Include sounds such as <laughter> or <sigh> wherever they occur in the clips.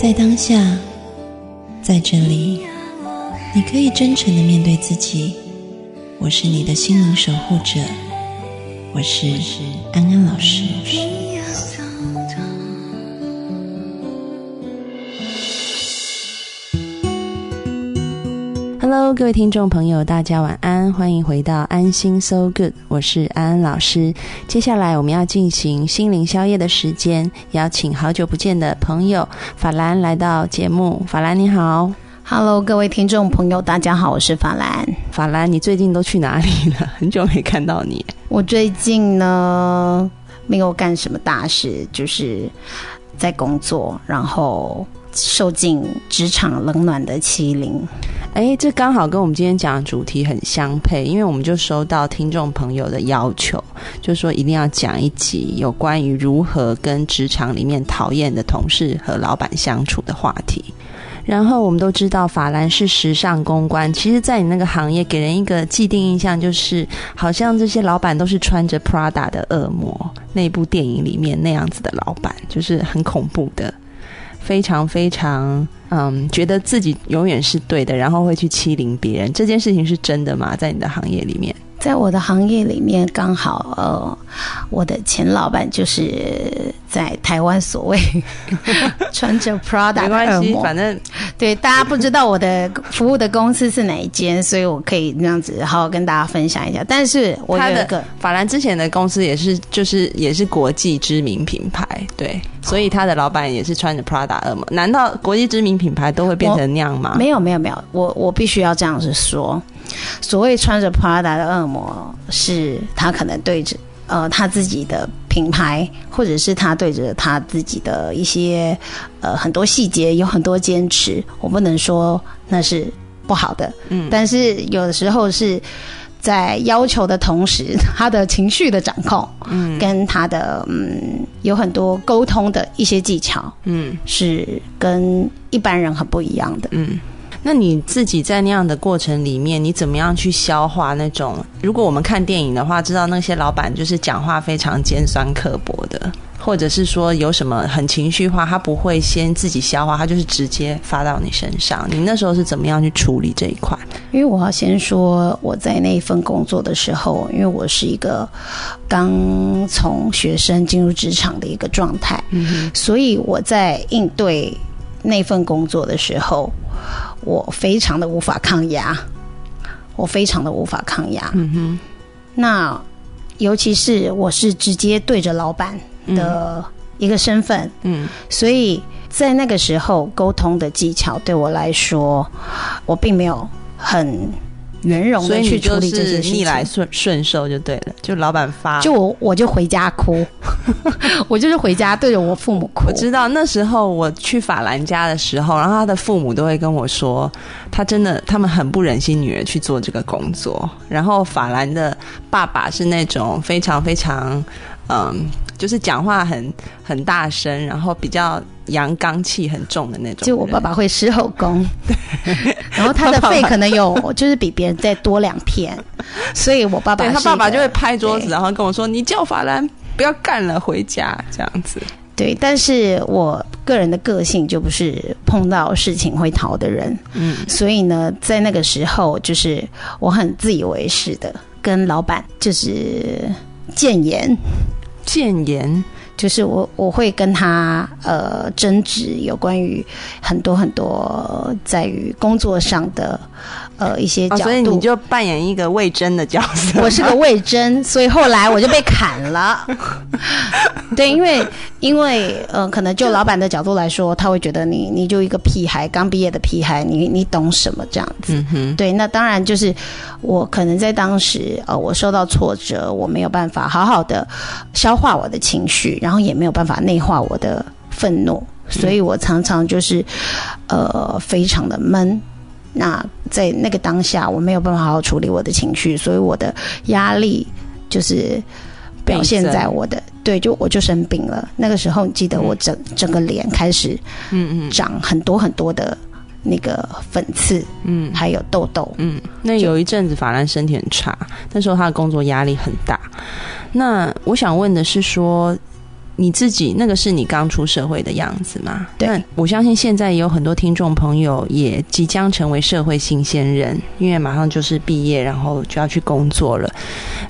在当下，在这里，你可以真诚的面对自己。我是你的心灵守护者，我是安安老师。Hello，各位听众朋友，大家晚安，欢迎回到安心 So Good，我是安安老师。接下来我们要进行心灵宵夜的时间，邀请好久不见的朋友法兰来到节目。法兰你好，Hello，各位听众朋友，大家好，我是法兰。法兰，你最近都去哪里了？很久没看到你。我最近呢，没有干什么大事，就是在工作，然后。受尽职场冷暖的欺凌，哎，这刚好跟我们今天讲的主题很相配，因为我们就收到听众朋友的要求，就说一定要讲一集有关于如何跟职场里面讨厌的同事和老板相处的话题。然后我们都知道法兰是时尚公关，其实，在你那个行业给人一个既定印象，就是好像这些老板都是穿着 Prada 的恶魔，那部电影里面那样子的老板，就是很恐怖的。非常非常，嗯，觉得自己永远是对的，然后会去欺凌别人，这件事情是真的吗？在你的行业里面？在我的行业里面，刚好呃，我的前老板就是在台湾所谓 <laughs> 穿着 Prada 的耳膜，反正对大家不知道我的服务的公司是哪一间，所以我可以那样子好好跟大家分享一下。但是我有一个法兰之前的公司也是，就是也是国际知名品牌，对，所以他的老板也是穿着 Prada 耳膜。难道国际知名品牌都会变成那样吗？没有没有没有，我我必须要这样子说。所谓穿着 Prada 的恶魔，是他可能对着呃他自己的品牌，或者是他对着他自己的一些呃很多细节有很多坚持。我不能说那是不好的，嗯，但是有的时候是在要求的同时，他的情绪的掌控，嗯，跟他的嗯有很多沟通的一些技巧，嗯，是跟一般人很不一样的，嗯。那你自己在那样的过程里面，你怎么样去消化那种？如果我们看电影的话，知道那些老板就是讲话非常尖酸刻薄的，或者是说有什么很情绪化，他不会先自己消化，他就是直接发到你身上。你那时候是怎么样去处理这一块？因为我要先说我在那一份工作的时候，因为我是一个刚从学生进入职场的一个状态，嗯所以我在应对那份工作的时候。我非常的无法抗压，我非常的无法抗压。嗯哼，那尤其是我是直接对着老板的一个身份，嗯，所以在那个时候沟通的技巧对我来说，我并没有很。圆融的去处理这些事情，逆来顺顺受就对了。就老板发，就我我就回家哭，<laughs> 我就是回家对着我父母哭。我知道那时候我去法兰家的时候，然后他的父母都会跟我说，他真的他们很不忍心女儿去做这个工作。然后法兰的爸爸是那种非常非常嗯。就是讲话很很大声，然后比较阳刚气很重的那种。就我爸爸会狮吼功，然后他的 <laughs> 肺可能有，就是比别人再多两片，<laughs> 所以我爸爸他爸爸就会拍桌子，然后跟我说：“你叫法兰不要干了，回家。”这样子。对，但是我个人的个性就不是碰到事情会逃的人，嗯，所以呢，在那个时候，就是我很自以为是的跟老板就是谏言。谏言就是我我会跟他呃争执有关于很多很多在于工作上的。呃，一些角度，所以你就扮演一个魏征的角色。<laughs> 我是个魏征，<laughs> 所以后来我就被砍了。<laughs> 对，因为因为呃，可能就老板的角度来说，他会觉得你你就一个屁孩，刚毕业的屁孩，你你懂什么这样子？对，那当然就是我可能在当时呃，我受到挫折，我没有办法好好的消化我的情绪，然后也没有办法内化我的愤怒，所以我常常就是呃，非常的闷。那在那个当下，我没有办法好好处理我的情绪，所以我的压力就是表现在我的对，就我就生病了。那个时候，你记得我整整个脸开始嗯嗯长很多很多的那个粉刺，嗯还有痘痘。嗯。那有一阵子法兰身体很差，那时候他的工作压力很大。那我想问的是说。你自己那个是你刚出社会的样子嘛？对我相信现在也有很多听众朋友也即将成为社会新鲜人，因为马上就是毕业，然后就要去工作了。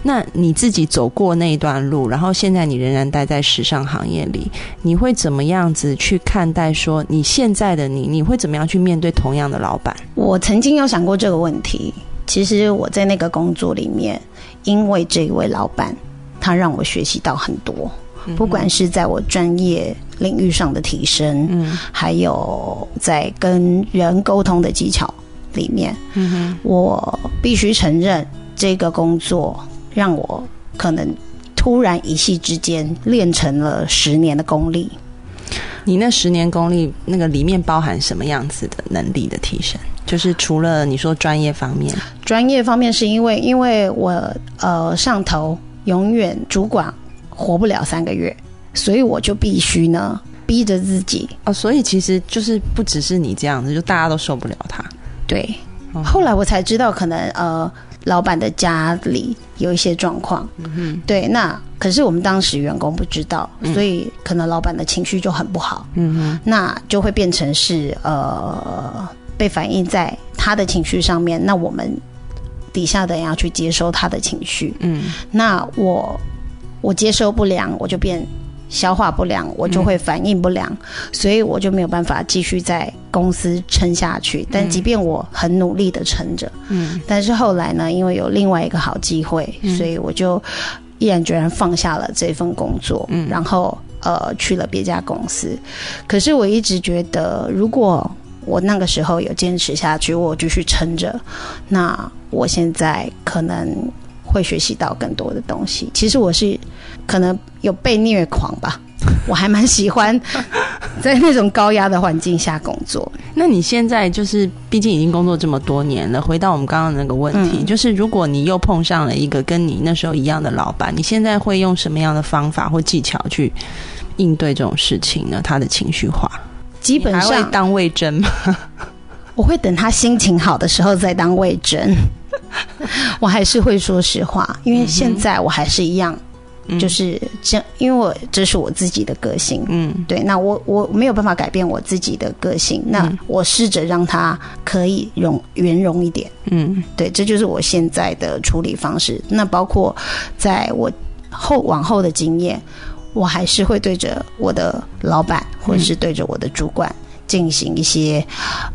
那你自己走过那一段路，然后现在你仍然待在时尚行业里，你会怎么样子去看待说你现在的你？你会怎么样去面对同样的老板？我曾经有想过这个问题。其实我在那个工作里面，因为这一位老板，他让我学习到很多。不管是在我专业领域上的提升，嗯还有在跟人沟通的技巧里面，嗯哼，我必须承认，这个工作让我可能突然一夕之间练成了十年的功力。你那十年功力，那个里面包含什么样子的能力的提升？就是除了你说专业方面，专业方面是因为，因为我呃上头永远主管活不了三个月，所以我就必须呢逼着自己。哦，所以其实就是不只是你这样子，就大家都受不了他。对。哦。后来我才知道，可能呃老板的家里有一些状况，嗯对，那可是我们当时员工不知道，所以可能老板的情绪就很不好，嗯哼，那就会变成是呃被反映在他的情绪上面，那我们底下的人要去接收他的情绪，嗯。那我我接收不良，我就变消化不良，我就会反应不良，所以我就没有办法继续在公司撑下去。但即便我很努力的撑着，嗯。但是后来呢，因为有另外一个好机会，所以我就毅然决然放下了这份工作，嗯。然后呃去了别家公司。可是我一直觉得，如果我那个时候有坚持下去，我继续撑着，那我现在可能会学习到更多的东西。其实我是可能有被虐狂吧，我还蛮喜欢 <laughs> 在那种高压的环境下工作。那你现在就是，毕竟已经工作这么多年了，回到我们刚刚那个问题，嗯就是如果你又碰上了一个跟你那时候一样的老板，你现在会用什么样的方法或技巧去应对这种事情呢？他的情绪化，基本上当魏征吗？<laughs> 我会等他心情好的时候再当魏征。<laughs> 我还是会说实话，因为现在我还是一样，嗯就是这，因为我这是我自己的个性。嗯对，那我我没有办法改变我自己的个性，那嗯我试着让他可以容圆融一点。嗯对，这就是我现在的处理方式。那包括在我后往后的经验，我还是会对着我的老板或者是对着我的主管进行一些，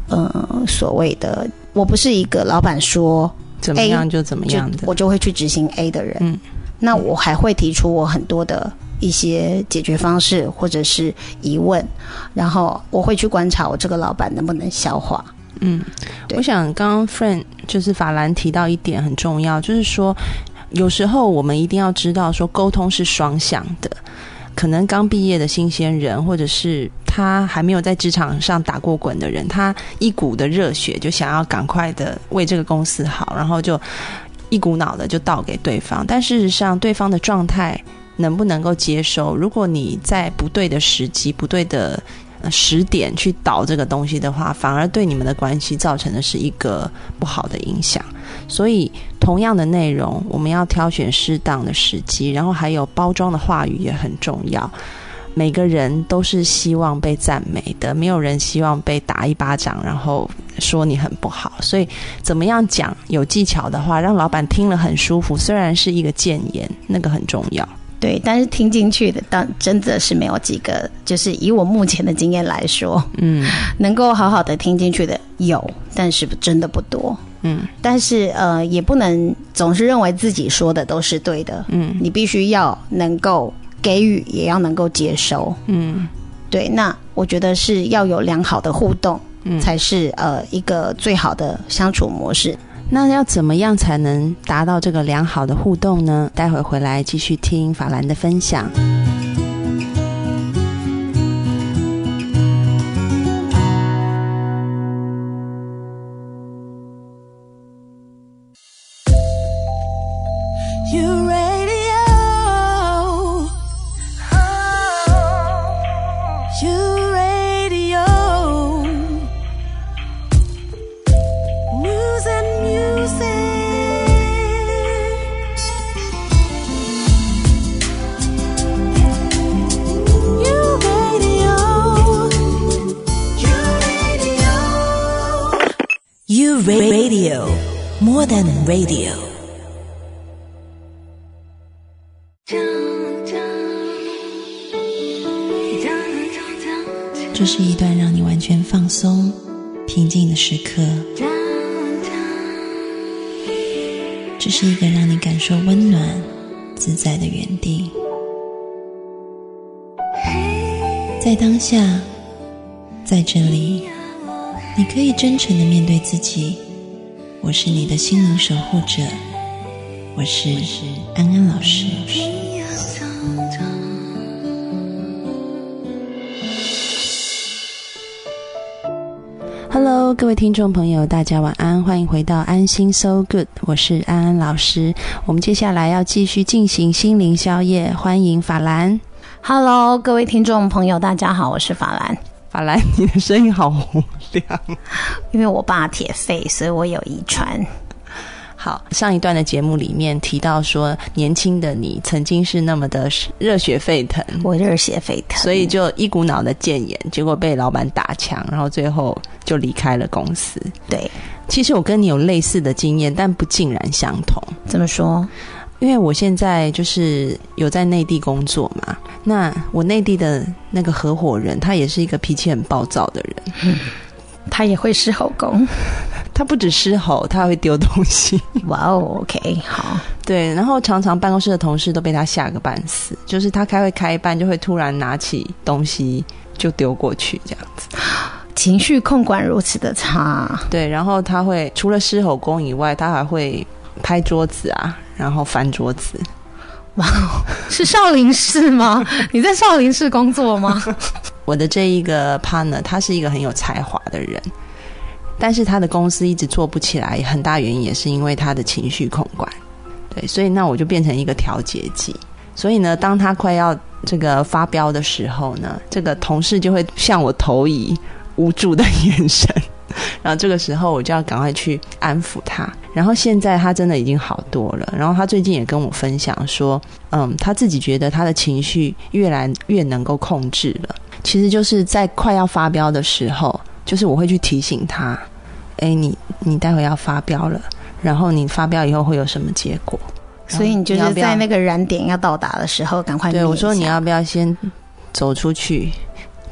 呃，所谓的我不是一个老板说怎么样就怎么样的，我就会去执行 A 的人。嗯那我还会提出我很多的一些解决方式或者是疑问，然后我会去观察我这个老板能不能消化。嗯，我想刚刚 friend 就是法兰提到一点很重要，就是说有时候我们一定要知道说沟通是双向的。可能刚毕业的新鲜人，或者是他还没有在职场上打过滚的人，他一股的热血就想要赶快的为这个公司好，然后就一股脑的就倒给对方。但事实上，对方的状态能不能够接受？如果你在不对的时机、不对的呃时点去倒这个东西的话，反而对你们的关系造成的是一个不好的影响。所以，同样的内容，我们要挑选适当的时机，然后还有包装的话语也很重要。每个人都是希望被赞美的，没有人希望被打一巴掌，然后说你很不好。所以，怎么样讲有技巧的话，让老板听了很舒服，虽然是一个谏言，那个很重要。对，但是听进去的，当真的是没有几个。就是以我目前的经验来说，嗯能够好好的听进去的有，但是真的不多。嗯但是呃，也不能总是认为自己说的都是对的。嗯你必须要能够给予，也要能够接收。嗯对，那我觉得是要有良好的互动，嗯。才是呃一个最好的相处模式。那要怎么样才能达到这个良好的互动呢？待会儿回来继续听法兰的分享。Radio, more than radio. 这是一段让你完全放松、平静的时刻。这是一个让你感受温暖、自在的原地。在当下，在这里，你可以真诚的面对自己。我是你的心灵守护者，我是安安老师。Hello，各位听众朋友，大家晚安，欢迎回到安心 So Good，我是安安老师。我们接下来要继续进行心灵宵夜，欢迎法兰。Hello，各位听众朋友，大家好，我是法兰。法兰，你的声音好洪亮。因为我爸铁肺，所以我有遗传。好，上一段的节目里面提到说，年轻的你曾经是那么的热血沸腾，我热血沸腾，所以就一股脑的谏言，结果被老板打枪，然后最后就离开了公司。对，其实我跟你有类似的经验，但不尽然相同。怎么说？因为我现在就是有在内地工作嘛，那我内地的那个合伙人，他也是一个脾气很暴躁的人。<laughs> 他也会狮吼功？<laughs> 他不止狮吼，他还会丢东西。哇哦，OK，好，对，然后常常办公室的同事都被他吓个半死，就是他开会开一半就会突然拿起东西就丢过去这样子。情绪控管如此的差，对，然后他会除了狮吼功以外，他还会拍桌子啊，然后翻桌子。哇哦，是少林寺吗？<laughs> 你在少林寺工作吗？<laughs> 我的这一个 partner，他是一个很有才华的人，但是他的公司一直做不起来，很大原因也是因为他的情绪控管。对，所以那我就变成一个调节剂。所以呢，当他快要这个发飙的时候呢，这个同事就会向我投以无助的眼神，然后这个时候我就要赶快去安抚他。然后现在他真的已经好多了。然后他最近也跟我分享说，嗯，他自己觉得他的情绪越来越能够控制了。其实就是在快要发飙的时候，就是我会去提醒他，哎，你你待会要发飙了，然后你发飙以后会有什么结果？所以你就是要在那个燃点要到达的时候，赶快对我说你要不要先走出去，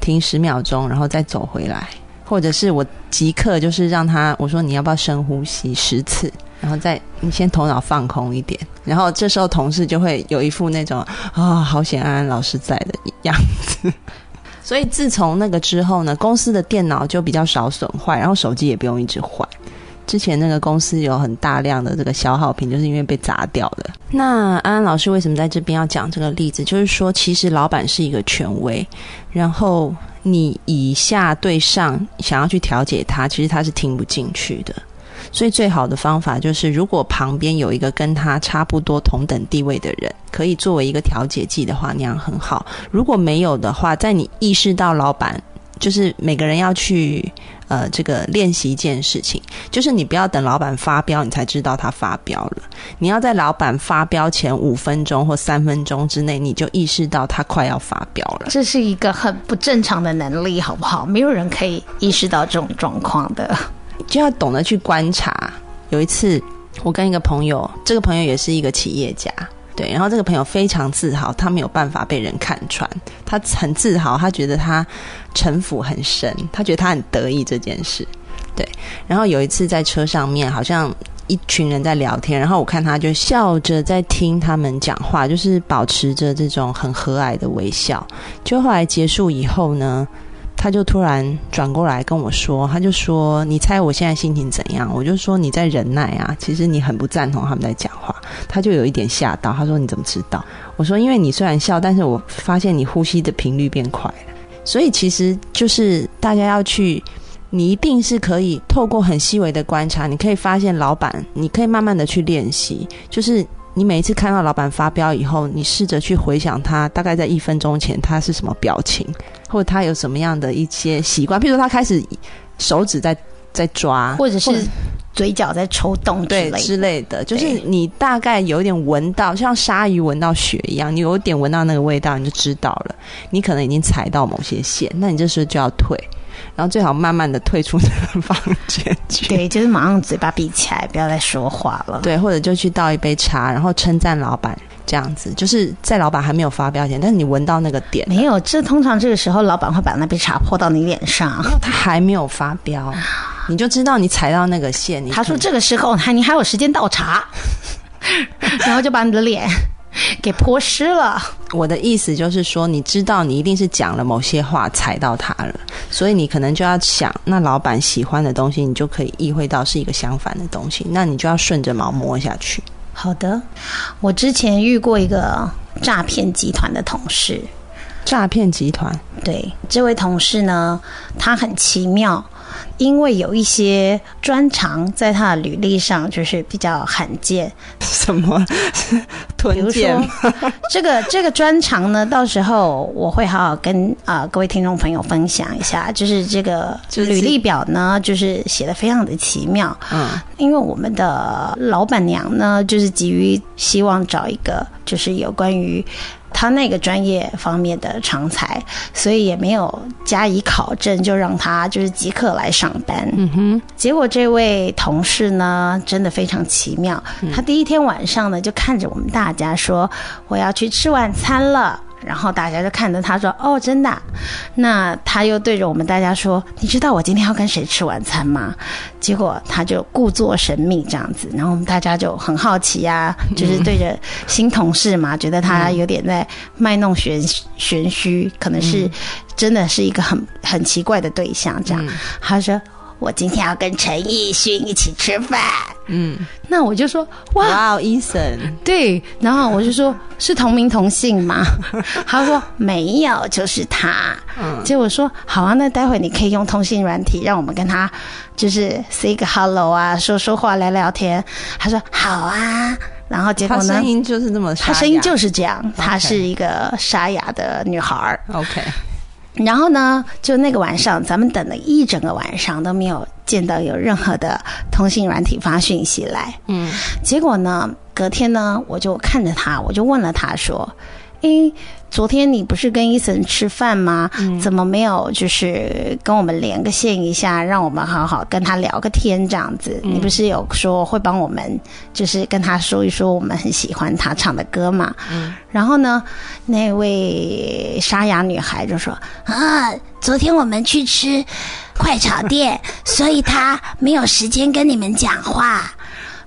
停十秒钟，然后再走回来，或者是我即刻就是让他我说你要不要深呼吸十次，然后再你先头脑放空一点，然后这时候同事就会有一副那种啊、好险安安老师在的样子。<laughs> 所以自从那个之后呢，公司的电脑就比较少损坏，然后手机也不用一直换。之前那个公司有很大量的这个消耗品，就是因为被砸掉的。那安安老师为什么在这边要讲这个例子？就是说，其实老板是一个权威，然后你以下对上想要去调解他，其实他是听不进去的。所以最好的方法就是，如果旁边有一个跟他差不多同等地位的人，可以作为一个调解剂的话，那样很好。如果没有的话，在你意识到老板就是每个人要去呃这个练习一件事情，就是你不要等老板发飙，你才知道他发飙了。你要在老板发飙前五分钟或三分钟之内，你就意识到他快要发飙了。这是一个很不正常的能力，好不好？没有人可以意识到这种状况的。就要懂得去观察。有一次，我跟一个朋友，这个朋友也是一个企业家，对，然后这个朋友非常自豪，他没有办法被人看穿，他很自豪，他觉得他城府很深，他觉得他很得意这件事，对。然后有一次在车上面，好像一群人在聊天，然后我看他就笑着在听他们讲话，就是保持着这种很和蔼的微笑。就后来结束以后呢，他就突然转过来跟我说，他就说：“你猜我现在心情怎样？”我就说：“你在忍耐啊，其实你很不赞同他们在讲话。”他就有一点吓到，他说：“你怎么知道？”我说：“因为你虽然笑，但是我发现你呼吸的频率变快了。所以其实就是大家要去，你一定是可以透过很细微的观察，你可以发现老板，你可以慢慢的去练习，就是你每一次看到老板发飙以后，你试着去回想他大概在一分钟前他是什么表情，或者他有什么样的一些习惯，譬如说他开始手指在在抓，或者是嘴角在抽动之对类。之类的，就是你大概有一点闻到，像鲨鱼闻到血一样，你有点闻到那个味道，你就知道了，你可能已经踩到某些线，那你这时候就要退，然后最好慢慢的退出这个房间去。对，就是马上嘴巴闭起来，不要再说话了。对，或者就去倒一杯茶，然后称赞老板，这样子，就是在老板还没有发飙前，但是你闻到那个点，没有，这通常这个时候老板会把那杯茶泼到你脸上。<laughs> 他还没有发飙，你就知道你踩到那个线。你他说这个时候还你还有时间倒茶，<laughs> 然后就把你的脸 <laughs> 给泼湿了。我的意思就是说，你知道你一定是讲了某些话踩到他了，所以你可能就要想，那老板喜欢的东西，你就可以意会到是一个相反的东西，那你就要顺着毛摸下去。好的，我之前遇过一个诈骗集团的同事，诈骗集团对这位同事呢，他很奇妙，因为有一些专长在他的履历上就是比较罕见，<laughs> 什么比如说，这个这个专长呢，到时候我会好好跟啊、呃各位听众朋友分享一下。就是这个履历表呢，就是写的非常的奇妙。嗯，因为我们的老板娘呢，就是急于希望找一个就是有关于她那个专业方面的常才，所以也没有加以考证，就让他就是即刻来上班。嗯哼，结果这位同事呢，真的非常奇妙。他第一天晚上呢，就看着我们大家说：“我要去吃晚餐了。”然后大家就看着他说：“哦，真的啊、那他又对着我们大家说：“你知道我今天要跟谁吃晚餐吗？”结果他就故作神秘这样子，然后我们大家就很好奇呀、就是对着新同事嘛，觉得他有点在卖弄玄玄虚，可能是真的是一个很很奇怪的对象这样。他说。我今天要跟陈奕迅一起吃饭，嗯，那我就说哇，哇哦，伊森，对，然后我就说是同名同姓吗？<laughs> 他说没有，就是他。嗯。结果说好啊，那待会你可以用通信软体，让我们跟他就是 say 个 hello 啊，说说话，聊聊天。他说好啊，然后结果呢他声，音就是这么他声音就是这样，她是一个沙哑的女孩儿。OK，然后呢，就那个晚上，咱们等了一整个晚上都没有见到有任何的通信软体发讯息来。嗯，结果呢，隔天呢，我就看着他，我就问了他说：“诶，昨天你不是跟伊森吃饭吗？怎么没有就是跟我们连个线一下，让我们好好跟他聊个天这样子？你不是有说会帮我们，就是跟他说一说我们很喜欢他唱的歌嘛？然后呢，那位沙哑女孩就说：啊，昨天我们去吃快炒店，所以他没有时间跟你们讲话。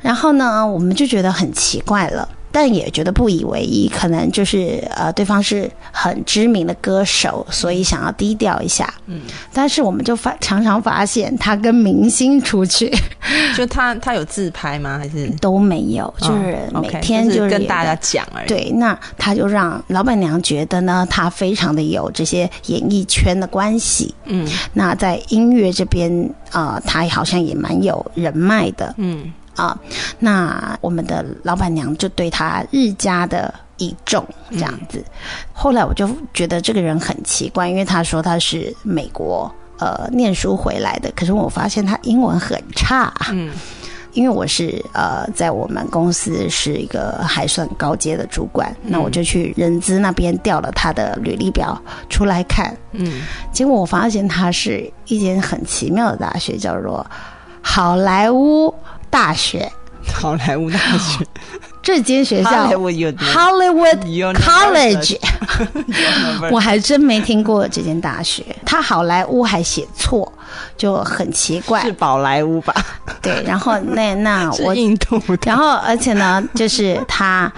然后呢，我们就觉得很奇怪了。但也觉得不以为意，可能就是呃，对方是很知名的歌手，所以想要低调一下。嗯，但是我们就发常常发现他跟明星出去 <laughs> 就他他有自拍吗？还是都没有，就是哦每天就是跟大家讲而已。，对，那他就让老板娘觉得呢，他非常的有这些演艺圈的关系。嗯那在音乐这边啊、呃他好像也蛮有人脉的嗯啊、那我们的老板娘就对他日加的倚重，这样子。后来我就觉得这个人很奇怪，因为他说他是美国呃念书回来的，可是我发现他英文很差。嗯。因为我是呃，在我们公司是一个还算高阶的主管，那我就去人资那边调了他的履历表出来看，嗯，结果我发现他是一间很奇妙的大学，叫做好莱坞大学。好莱坞大学 <laughs> 这间学校 Hollywood Hollywood College，<laughs> 我还真没听过这间大学。他好莱坞还写错，就很奇怪是。宝莱坞吧？对，然后那 <laughs> 那我印度的。然后，而且呢，就是他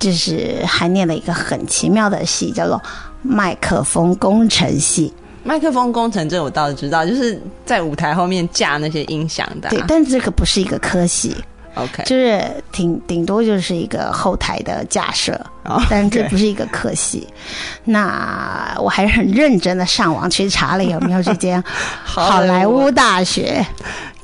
就是还念了一个很奇妙的系，叫做麦克风工程系。麦克风工程这我倒是知道，就是在舞台后面架那些音响的啊、对，但这个不是一个科系，OK，就是顶顶多就是一个后台的架设，哦 <laughs> 但这不是一个科系。那我还是很认真的上网去查了有没有这间 <laughs> 好莱坞大学。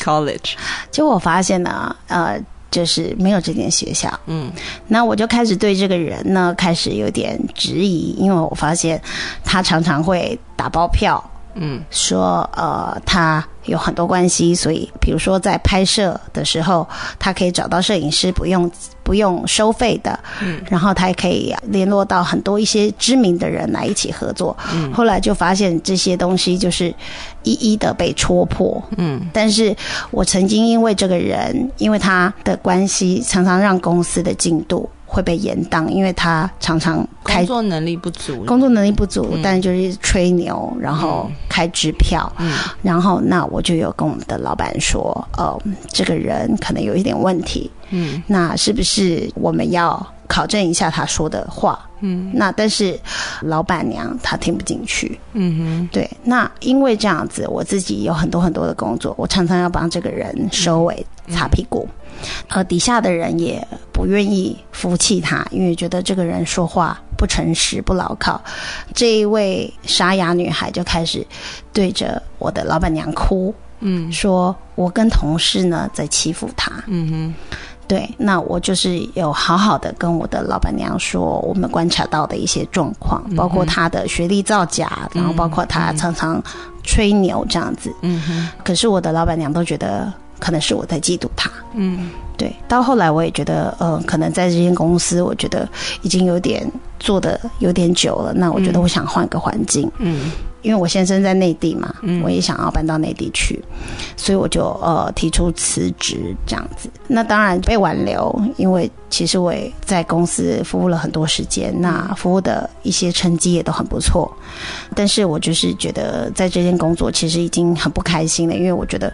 college，结果我发现呢，呃，就是没有这间学校。嗯那我就开始对这个人呢开始有点质疑，因为我发现他常常会打包票，嗯说呃他有很多关系，所以比如说在拍摄的时候，他可以找到摄影师不用不用收费的，嗯。然后他也可以联络到很多一些知名的人来一起合作。嗯。后来就发现这些东西就是一一的被戳破，嗯。但是我曾经因为这个人，因为他的关系，常常让公司的进度会被延宕，因为他常常开工作能力不足，工作能力不足，嗯。但就是吹牛，然后开支票，嗯。然后那我就有跟我们的老板说，呃，这个人可能有一点问题，嗯。那是不是我们要考证一下他说的话？嗯。那但是老板娘她听不进去，嗯哼。对，那因为这样子，我自己有很多很多的工作，我常常要帮这个人收尾、擦屁股，呃，底下的人也不愿意服气他，因为觉得这个人说话不诚实、不牢靠。这一位沙哑女孩就开始对着我的老板娘哭，嗯。说我跟同事呢在欺负她。嗯对，那我就是有好好的跟我的老板娘说，我们观察到的一些状况，包括他的学历造假，然后包括他常常吹牛这样子。嗯哼可是我的老板娘都觉得可能是我在嫉妒她。嗯对，到后来我也觉得，呃，可能在这间公司，我觉得已经有点做的有点久了。那我觉得我想换个环境，嗯因为我先生在内地嘛，嗯我也想要搬到内地去，所以我就呃提出辞职这样子。那当然被挽留，因为其实我也在公司服务了很多时间，那服务的一些成绩也都很不错。但是我就是觉得在这件工作其实已经很不开心了，因为我觉得，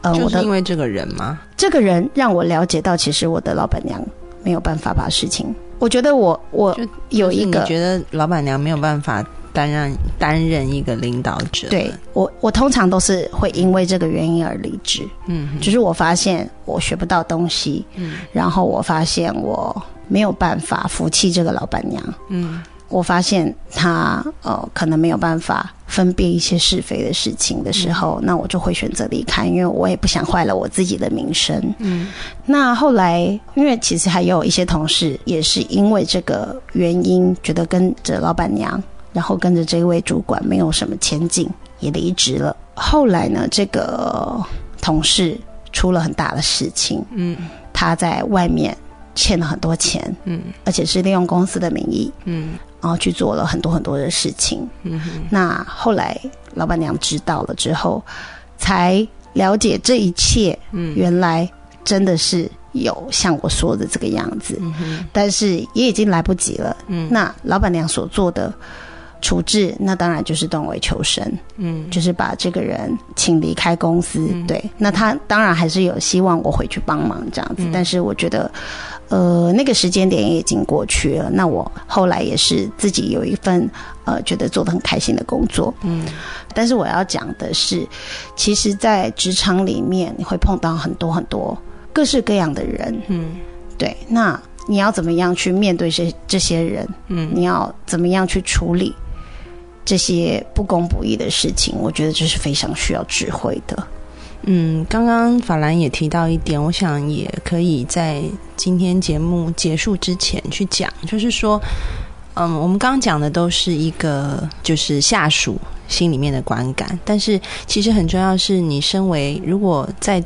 呃，我的就是因为这个人吗？这个人让我了解到，其实我的老板娘没有办法把事情。我觉得我我有一个觉得老板娘没有办法担任担任一个领导者？对，我我通常都是会因为这个原因而离职。嗯哼就是我发现我学不到东西，嗯然后我发现我没有办法服气这个老板娘，嗯我发现他呃可能没有办法分辨一些是非的事情的时候，那我就会选择离开，因为我也不想坏了我自己的名声。嗯。那后来，因为其实还有一些同事也是因为这个原因，觉得跟着老板娘，然后跟着这位主管没有什么前景，也离职了。后来呢，这个同事出了很大的事情，嗯。他在外面欠了很多钱，嗯。而且是利用公司的名义，嗯然后去做了很多很多的事情。嗯那后来老板娘知道了之后，才了解这一切，嗯。原来真的是有像我说的这个样子，嗯但是也已经来不及了。嗯。那老板娘所做的处置，那当然就是断尾求生，嗯就是把这个人请离开公司。嗯对，那他当然还是有希望我回去帮忙这样子，嗯但是我觉得。呃，那个时间点也已经过去了。那我后来也是自己有一份呃，觉得做的很开心的工作。嗯但是我要讲的是，其实，在职场里面，你会碰到很多很多各式各样的人。嗯对，那你要怎么样去面对这这些人？嗯你要怎么样去处理这些不公不义的事情？我觉得这是非常需要智慧的。嗯，刚刚法兰也提到一点，我想也可以在今天节目结束之前去讲，就是说，嗯，我们刚刚讲的都是一个就是下属心里面的观感，但是其实很重要是你身为如果在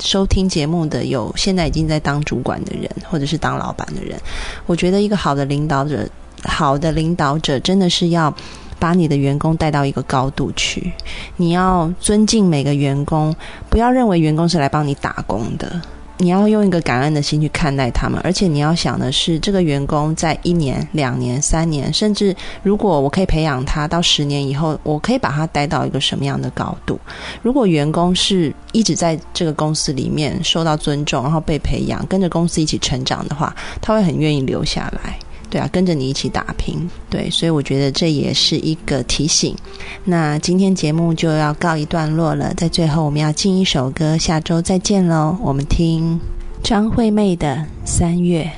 收听节目的有现在已经在当主管的人，或者是当老板的人，我觉得一个好的领导者，好的领导者真的是要。把你的员工带到一个高度去，你要尊敬每个员工，不要认为员工是来帮你打工的。你要用一个感恩的心去看待他们，而且你要想的是，这个员工在一年、两年、三年，甚至如果我可以培养他到十年以后，我可以把他带到一个什么样的高度？如果员工是一直在这个公司里面受到尊重，然后被培养，跟着公司一起成长的话，他会很愿意留下来。对啊跟着你一起打拼。对所以我觉得这也是一个提醒。那今天节目就要告一段落了在最后我们要进一首歌下周再见喽我们听张惠妹的三月。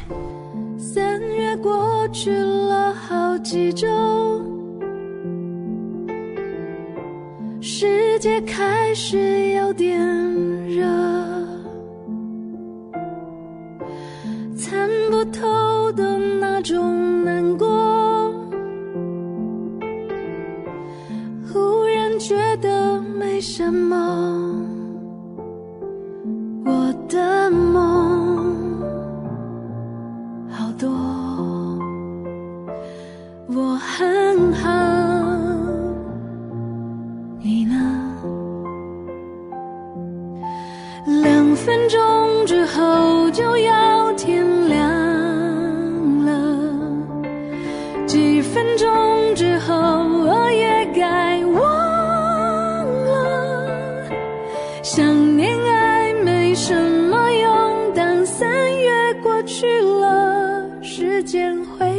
三月过去了好几周世界开始有点热参不透。种难过，忽然觉得没什么。我的梦好多。我很好。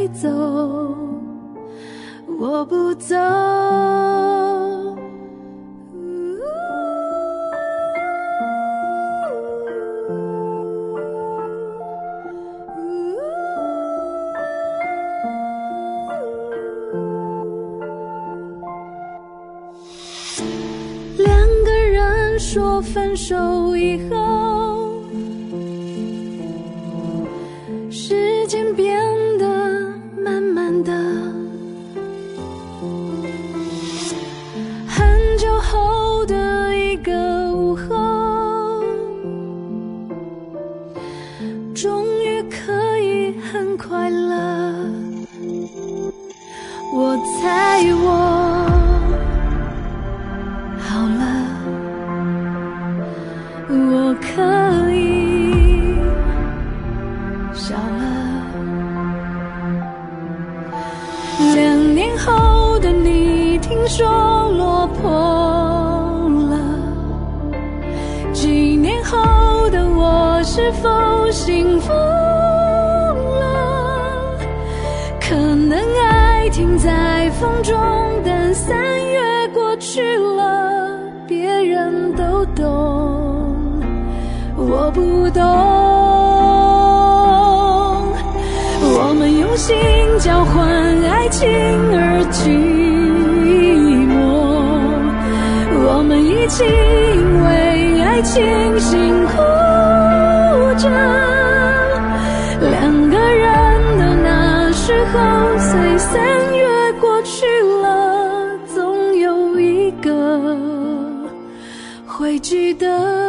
走我不走。终于可以很快乐。我猜我。我们一起因为爱情辛苦着，两个人的那时候，随三月过去了，总有一个会记得。